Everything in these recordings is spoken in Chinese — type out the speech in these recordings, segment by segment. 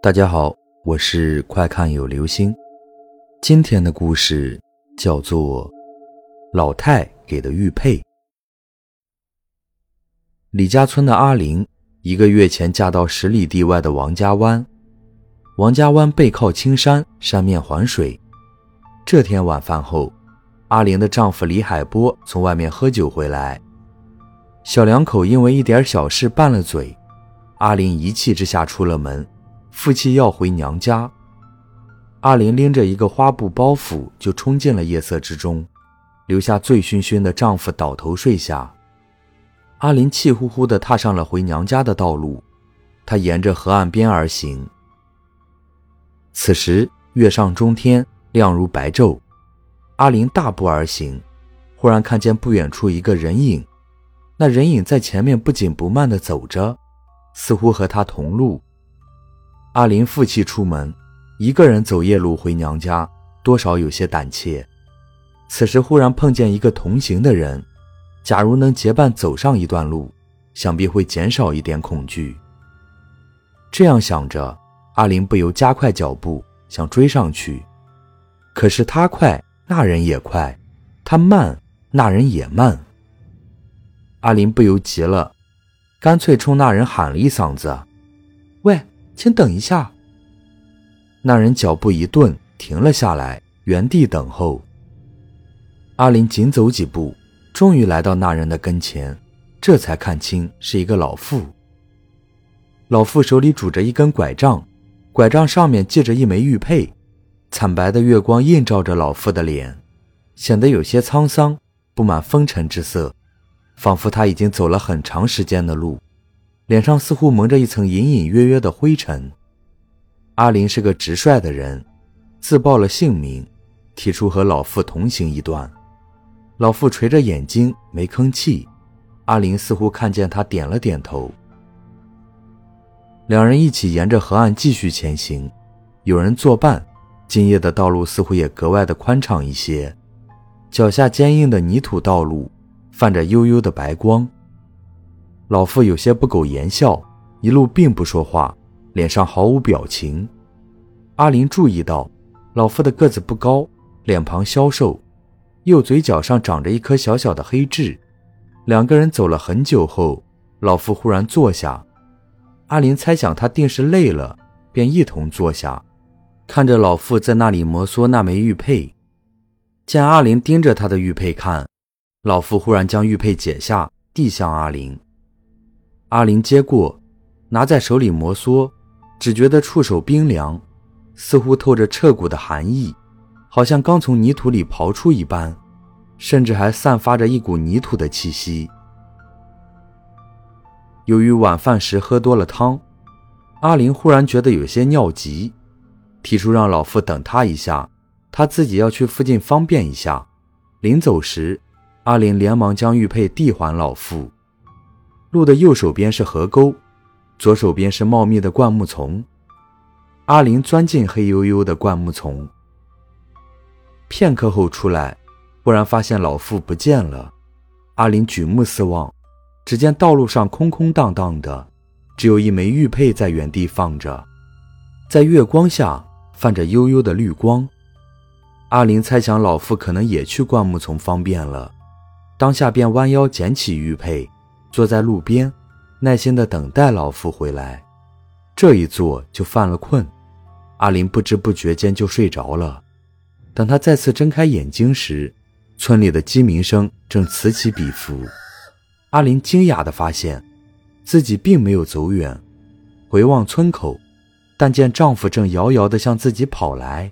大家好，我是快看有流星。今天的故事叫做《老太给的玉佩》。李家村的阿玲一个月前嫁到十里地外的王家湾。王家湾背靠青山，山面环水。这天晚饭后，阿玲的丈夫李海波从外面喝酒回来，小两口因为一点小事拌了嘴。阿玲一气之下出了门。负气要回娘家，阿玲拎着一个花布包袱就冲进了夜色之中，留下醉醺醺的丈夫倒头睡下。阿玲气呼呼地踏上了回娘家的道路，她沿着河岸边而行。此时月上中天，亮如白昼。阿玲大步而行，忽然看见不远处一个人影，那人影在前面不紧不慢地走着，似乎和她同路。阿林负气出门，一个人走夜路回娘家，多少有些胆怯。此时忽然碰见一个同行的人，假如能结伴走上一段路，想必会减少一点恐惧。这样想着，阿林不由加快脚步，想追上去。可是他快，那人也快；他慢，那人也慢。阿林不由急了，干脆冲那人喊了一嗓子：“喂！”请等一下。那人脚步一顿，停了下来，原地等候。阿林紧走几步，终于来到那人的跟前，这才看清是一个老妇。老妇手里拄着一根拐杖，拐杖上面系着一枚玉佩，惨白的月光映照着老妇的脸，显得有些沧桑，布满风尘之色，仿佛她已经走了很长时间的路。脸上似乎蒙着一层隐隐约约的灰尘。阿林是个直率的人，自报了姓名，提出和老妇同行一段。老妇垂着眼睛没吭气，阿林似乎看见他点了点头。两人一起沿着河岸继续前行，有人作伴，今夜的道路似乎也格外的宽敞一些。脚下坚硬的泥土道路，泛着幽幽的白光。老妇有些不苟言笑，一路并不说话，脸上毫无表情。阿林注意到，老妇的个子不高，脸庞消瘦，右嘴角上长着一颗小小的黑痣。两个人走了很久后，老妇忽然坐下。阿林猜想她定是累了，便一同坐下，看着老妇在那里摩挲那枚玉佩。见阿林盯着他的玉佩看，老妇忽然将玉佩解下，递向阿林。阿林接过，拿在手里摩挲，只觉得触手冰凉，似乎透着彻骨的寒意，好像刚从泥土里刨出一般，甚至还散发着一股泥土的气息。由于晚饭时喝多了汤，阿林忽然觉得有些尿急，提出让老妇等他一下，他自己要去附近方便一下。临走时，阿林连忙将玉佩递还老妇。路的右手边是河沟，左手边是茂密的灌木丛。阿林钻进黑黝黝的灌木丛，片刻后出来，忽然发现老妇不见了。阿林举目四望，只见道路上空空荡荡的，只有一枚玉佩在原地放着，在月光下泛着幽幽的绿光。阿林猜想老妇可能也去灌木丛方便了，当下便弯腰捡起玉佩。坐在路边，耐心地等待老妇回来。这一坐就犯了困，阿林不知不觉间就睡着了。等他再次睁开眼睛时，村里的鸡鸣声正此起彼伏。阿林惊讶地发现，自己并没有走远。回望村口，但见丈夫正遥遥地向自己跑来。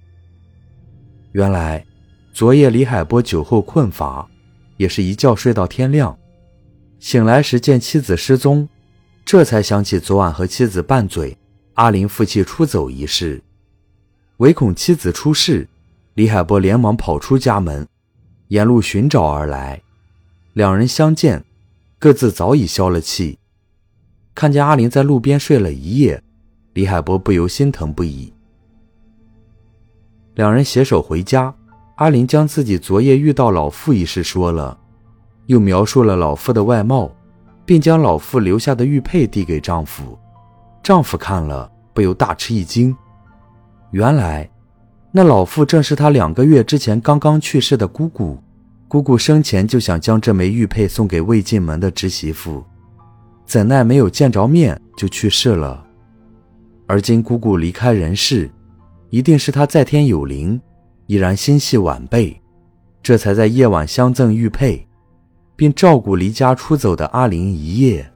原来，昨夜李海波酒后困乏，也是一觉睡到天亮。醒来时见妻子失踪，这才想起昨晚和妻子拌嘴，阿林负气出走一事，唯恐妻子出事，李海波连忙跑出家门，沿路寻找而来。两人相见，各自早已消了气。看见阿林在路边睡了一夜，李海波不由心疼不已。两人携手回家，阿林将自己昨夜遇到老妇一事说了。又描述了老妇的外貌，并将老妇留下的玉佩递给丈夫。丈夫看了，不由大吃一惊。原来，那老妇正是他两个月之前刚刚去世的姑姑。姑姑生前就想将这枚玉佩送给未进门的侄媳妇，怎奈没有见着面就去世了。而今姑姑离开人世，一定是她在天有灵，依然心系晚辈，这才在夜晚相赠玉佩，并照顾离家出走的阿玲一夜。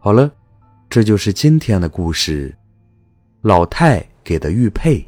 好了，这就是今天的故事。老太给的玉佩。